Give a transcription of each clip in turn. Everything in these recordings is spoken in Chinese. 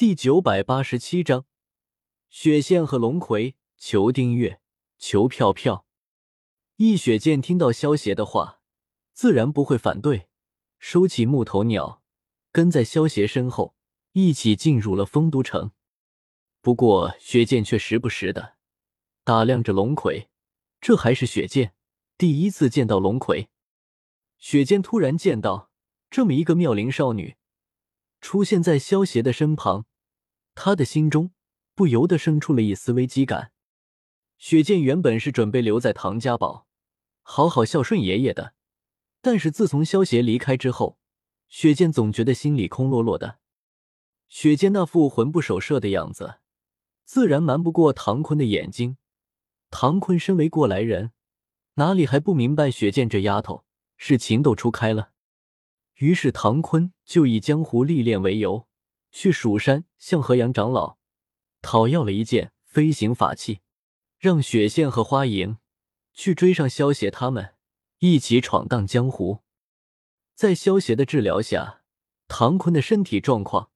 第九百八十七章，雪剑和龙葵。求订阅，求票票。易雪剑听到萧邪的话，自然不会反对，收起木头鸟，跟在萧邪身后，一起进入了丰都城。不过，雪剑却时不时的打量着龙葵，这还是雪剑第一次见到龙葵。雪剑突然见到这么一个妙龄少女出现在萧邪的身旁，他的心中不由得生出了一丝危机感。雪剑原本是准备留在唐家堡，好好孝顺爷爷的，但是自从萧邪离开之后，雪剑总觉得心里空落落的。雪剑那副魂不守舍的样子，自然瞒不过唐坤的眼睛。唐坤身为过来人，哪里还不明白雪剑这丫头是情窦初开了？于是唐坤就以江湖历练为由，去蜀山向河阳长老讨要了一件飞行法器。让雪线和花影去追上萧邪他们，一起闯荡江湖。在萧邪的治疗下，唐坤的身体状况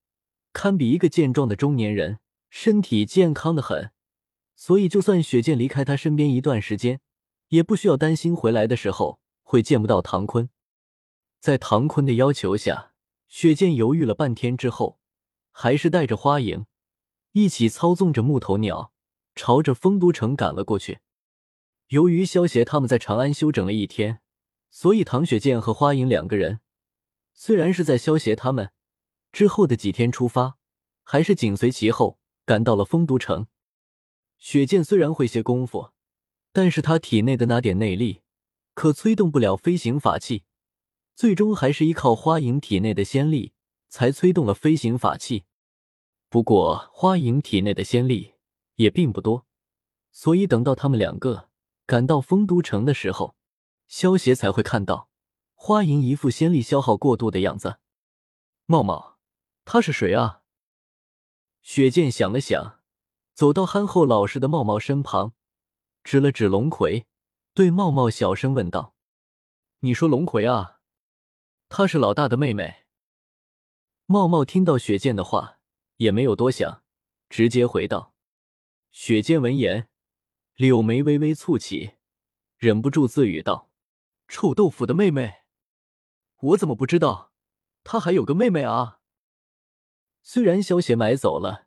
堪比一个健壮的中年人，身体健康的很。所以，就算雪剑离开他身边一段时间，也不需要担心回来的时候会见不到唐坤。在唐坤的要求下，雪剑犹豫了半天之后，还是带着花影一起操纵着木头鸟。朝着丰都城赶了过去。由于萧协他们在长安休整了一天，所以唐雪见和花影两个人虽然是在萧协他们之后的几天出发，还是紧随其后赶到了丰都城。雪见虽然会些功夫，但是他体内的那点内力可催动不了飞行法器，最终还是依靠花影体内的仙力才催动了飞行法器。不过花影体内的仙力。也并不多，所以等到他们两个赶到丰都城的时候，萧协才会看到花影一副仙力消耗过度的样子。茂茂，他是谁啊？雪剑想了想，走到憨厚老实的茂茂身旁，指了指龙葵，对茂茂小声问道：“你说龙葵啊？她是老大的妹妹。”茂茂听到雪剑的话，也没有多想，直接回道。雪见闻言，柳眉微微蹙起，忍不住自语道：“臭豆腐的妹妹，我怎么不知道她还有个妹妹啊？”虽然萧邪买走了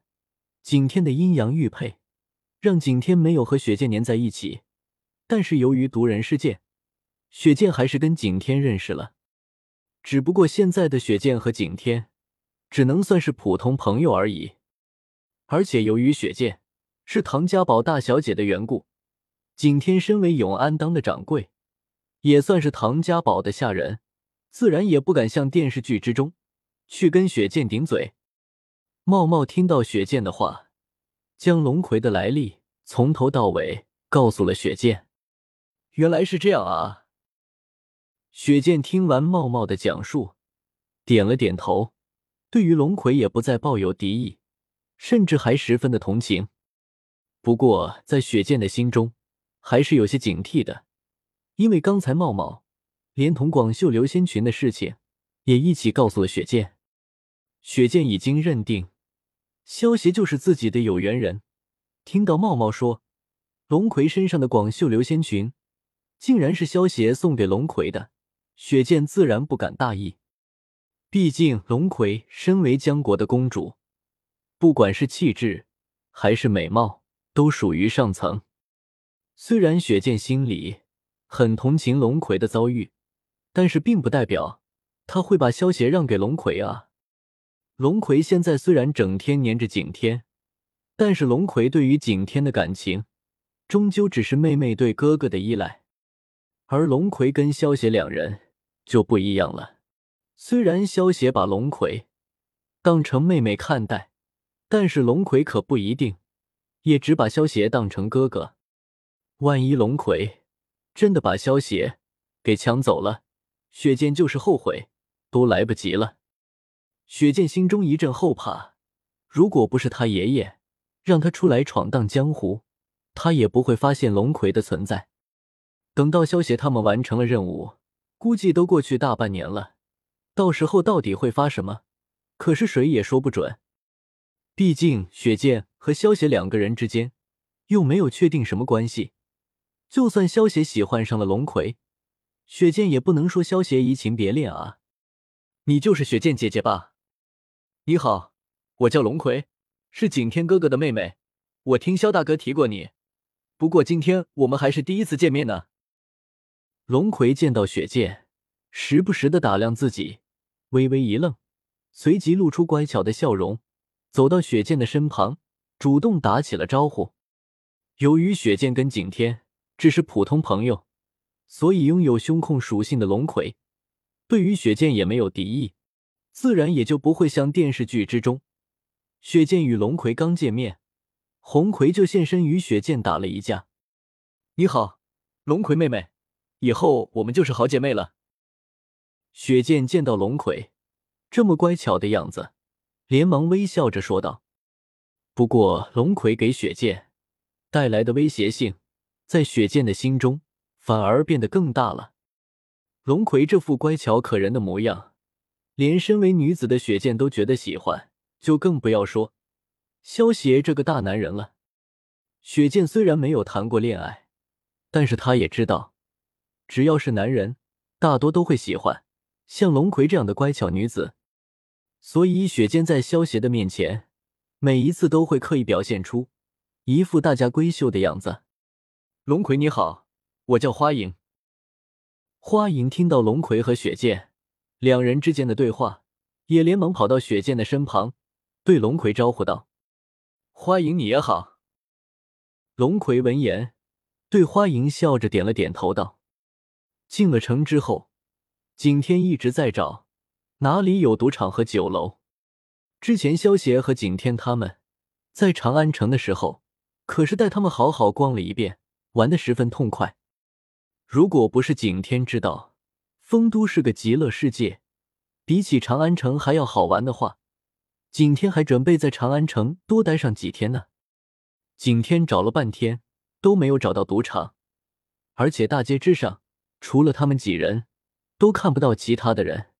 景天的阴阳玉佩，让景天没有和雪见粘在一起，但是由于毒人事件，雪见还是跟景天认识了。只不过现在的雪见和景天，只能算是普通朋友而已。而且由于雪见。是唐家堡大小姐的缘故，景天身为永安当的掌柜，也算是唐家堡的下人，自然也不敢像电视剧之中去跟雪剑顶嘴。茂茂听到雪剑的话，将龙葵的来历从头到尾告诉了雪剑。原来是这样啊！雪剑听完茂茂的讲述，点了点头，对于龙葵也不再抱有敌意，甚至还十分的同情。不过，在雪剑的心中，还是有些警惕的，因为刚才茂茂连同广袖流仙裙的事情也一起告诉了雪剑。雪剑已经认定萧协就是自己的有缘人。听到茂茂说龙葵身上的广袖流仙裙竟然是萧协送给龙葵的，雪剑自然不敢大意。毕竟龙葵身为江国的公主，不管是气质还是美貌。都属于上层。虽然雪见心里很同情龙葵的遭遇，但是并不代表他会把萧协让给龙葵啊。龙葵现在虽然整天黏着景天，但是龙葵对于景天的感情，终究只是妹妹对哥哥的依赖。而龙葵跟萧协两人就不一样了。虽然萧协把龙葵当成妹妹看待，但是龙葵可不一定。也只把萧邪当成哥哥，万一龙葵真的把萧邪给抢走了，雪剑就是后悔都来不及了。雪剑心中一阵后怕，如果不是他爷爷让他出来闯荡江湖，他也不会发现龙葵的存在。等到萧邪他们完成了任务，估计都过去大半年了，到时候到底会发什么，可是谁也说不准。毕竟雪见和萧邪两个人之间又没有确定什么关系，就算萧邪喜欢上了龙葵，雪见也不能说萧邪移情别恋啊。你就是雪见姐姐吧？你好，我叫龙葵，是景天哥哥的妹妹。我听萧大哥提过你，不过今天我们还是第一次见面呢。龙葵见到雪见，时不时的打量自己，微微一愣，随即露出乖巧的笑容。走到雪见的身旁，主动打起了招呼。由于雪见跟景天只是普通朋友，所以拥有胸控属性的龙葵对于雪见也没有敌意，自然也就不会像电视剧之中，雪见与龙葵刚见面，红葵就现身与雪见打了一架。你好，龙葵妹妹，以后我们就是好姐妹了。雪见见到龙葵这么乖巧的样子。连忙微笑着说道：“不过，龙葵给雪剑带来的威胁性，在雪剑的心中反而变得更大了。龙葵这副乖巧可人的模样，连身为女子的雪剑都觉得喜欢，就更不要说萧邪这个大男人了。雪剑虽然没有谈过恋爱，但是他也知道，只要是男人，大多都会喜欢像龙葵这样的乖巧女子。”所以，雪见在萧邪的面前，每一次都会刻意表现出一副大家闺秀的样子。龙葵你好，我叫花影。花影听到龙葵和雪见两人之间的对话，也连忙跑到雪见的身旁，对龙葵招呼道：“花影你也好。”龙葵闻言，对花影笑着点了点头，道：“进了城之后，景天一直在找。”哪里有赌场和酒楼？之前萧协和景天他们在长安城的时候，可是带他们好好逛了一遍，玩的十分痛快。如果不是景天知道丰都是个极乐世界，比起长安城还要好玩的话，景天还准备在长安城多待上几天呢。景天找了半天都没有找到赌场，而且大街之上除了他们几人，都看不到其他的人。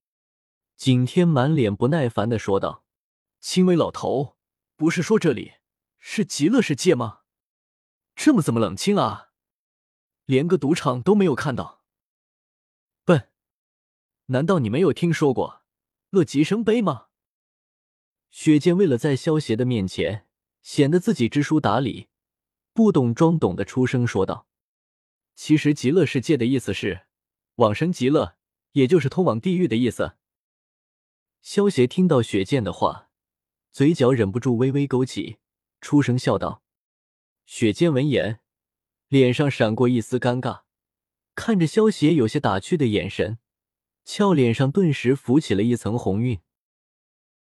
景天满脸不耐烦的说道：“青微老头，不是说这里是极乐世界吗？这么怎么冷清啊？连个赌场都没有看到。笨，难道你没有听说过乐极生悲吗？”雪见为了在萧邪的面前显得自己知书达理，不懂装懂的出声说道：“其实极乐世界的意思是往生极乐，也就是通往地狱的意思。”萧邪听到雪见的话，嘴角忍不住微微勾起，出声笑道：“雪见闻言，脸上闪过一丝尴尬，看着萧邪有些打趣的眼神，俏脸上顿时浮起了一层红晕。